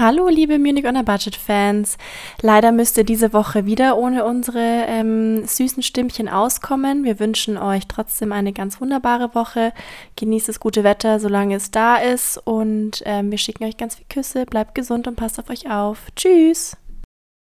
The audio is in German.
Hallo, liebe Munich on a Budget Fans. Leider müsst ihr diese Woche wieder ohne unsere ähm, süßen Stimmchen auskommen. Wir wünschen euch trotzdem eine ganz wunderbare Woche. Genießt das gute Wetter, solange es da ist. Und ähm, wir schicken euch ganz viele Küsse. Bleibt gesund und passt auf euch auf. Tschüss.